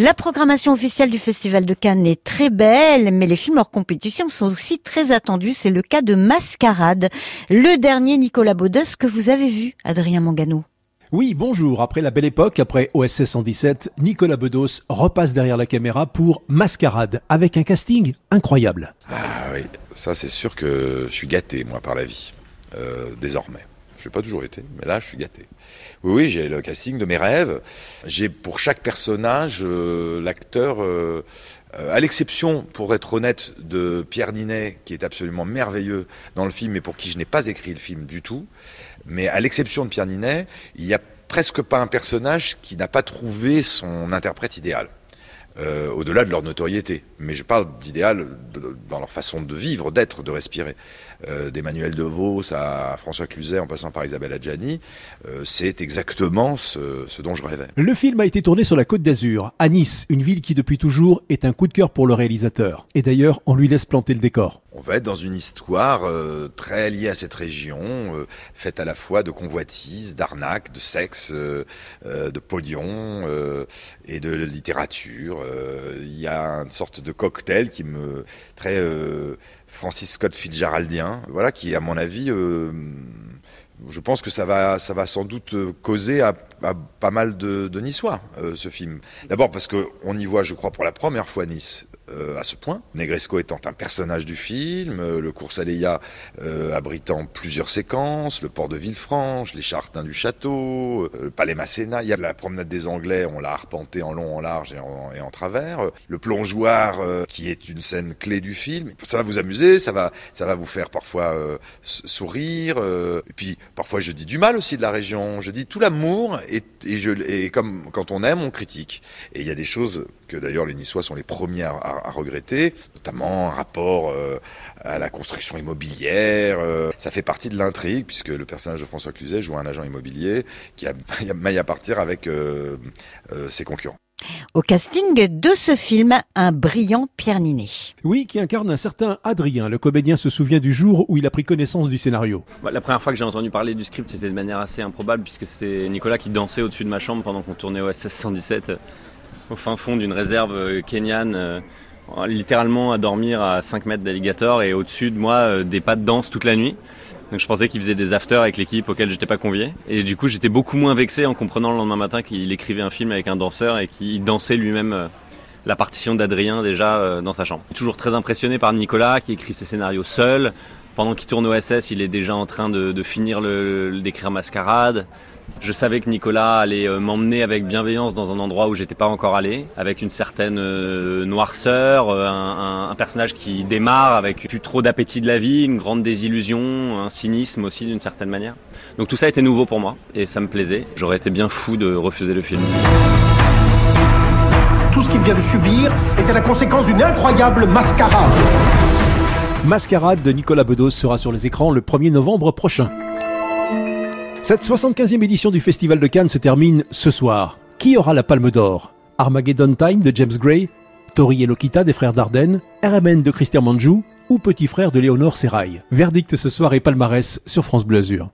La programmation officielle du Festival de Cannes est très belle, mais les films hors compétition sont aussi très attendus. C'est le cas de Mascarade, le dernier Nicolas Baudos que vous avez vu, Adrien Mangano. Oui, bonjour. Après la belle époque, après OSS 117, Nicolas Bedos repasse derrière la caméra pour Mascarade, avec un casting incroyable. Ah oui, ça c'est sûr que je suis gâté, moi, par la vie, euh, désormais. Je n'ai pas toujours été, mais là, je suis gâté. Oui, oui, j'ai le casting de mes rêves. J'ai pour chaque personnage euh, l'acteur, euh, à l'exception, pour être honnête, de Pierre Ninet, qui est absolument merveilleux dans le film, mais pour qui je n'ai pas écrit le film du tout. Mais à l'exception de Pierre Ninet, il n'y a presque pas un personnage qui n'a pas trouvé son interprète idéal. Euh, au-delà de leur notoriété. Mais je parle d'idéal dans leur façon de vivre, d'être, de respirer. Euh, D'Emmanuel DeVos à François Cluzet en passant par Isabelle Adjani, euh, c'est exactement ce, ce, dont je rêvais. Le film a été tourné sur la côte d'Azur, à Nice, une ville qui depuis toujours est un coup de cœur pour le réalisateur. Et d'ailleurs, on lui laisse planter le décor. On va être dans une histoire euh, très liée à cette région, faite à la fois de convoitises, d'arnaques, de sexe, de podion et de littérature. Il y a une sorte de cocktail qui me très Francis Scott Fitzgeraldien, voilà, qui à mon avis je pense que ça va, ça va sans doute causer à, pas mal de, de Niçois, ce film. D'abord parce qu'on y voit, je crois, pour la première fois Nice. Euh, à ce point. Negresco étant un personnage du film, euh, le cours Aleia euh, abritant plusieurs séquences, le port de Villefranche, les chardins du château, le palais Masséna, il y a la promenade des Anglais, on l'a arpenté en long, en large et en, travers, le plongeoir qui est une scène clé du film. Ça va vous amuser, ça va, ça va vous faire parfois sourire, et puis parfois je dis du mal aussi de la région, je dis tout l'amour et, et comme quand on aime, on critique. Et il y a des choses que d'ailleurs les Niçois sont les premiers à, regretter, notamment un rapport euh, à la construction immobilière. Euh, ça fait partie de l'intrigue, puisque le personnage de François Cluzet joue un agent immobilier qui a maille à partir avec euh, ses concurrents. Au casting de ce film, un brillant Pierre Ninet. Oui, qui incarne un certain Adrien. Le comédien se souvient du jour où il a pris connaissance du scénario. Bah, la première fois que j'ai entendu parler du script, c'était de manière assez improbable, puisque c'était Nicolas qui dansait au-dessus de ma chambre pendant qu'on tournait au SS 117 au fin fond d'une réserve euh, kenyane, euh, littéralement à dormir à 5 mètres d'alligator et au-dessus de moi euh, des pas de danse toute la nuit. Donc je pensais qu'il faisait des afters avec l'équipe auquel j'étais pas convié. Et du coup j'étais beaucoup moins vexé en comprenant le lendemain matin qu'il écrivait un film avec un danseur et qu'il dansait lui-même la partition d'Adrien déjà dans sa chambre. Toujours très impressionné par Nicolas qui écrit ses scénarios seul. Pendant qu'il tourne au SS, il est déjà en train de, finir le, d'écrire Mascarade. Je savais que Nicolas allait euh, m'emmener avec bienveillance dans un endroit où j'étais pas encore allé, avec une certaine euh, noirceur, euh, un, un, personnage qui démarre avec plus trop d'appétit de la vie, une grande désillusion, un cynisme aussi d'une certaine manière. Donc tout ça était nouveau pour moi et ça me plaisait. J'aurais été bien fou de refuser le film. Tout ce qu'il vient de subir était la conséquence d'une incroyable mascarade. Mascarade de Nicolas Bedos sera sur les écrans le 1er novembre prochain. Cette 75e édition du Festival de Cannes se termine ce soir. Qui aura la Palme d'Or? Armageddon Time de James Gray Tori et Lokita des frères Dardenne RMN de Christian Manjou ou Petit frère de Léonore Serrail Verdict ce soir et palmarès sur France Bleu.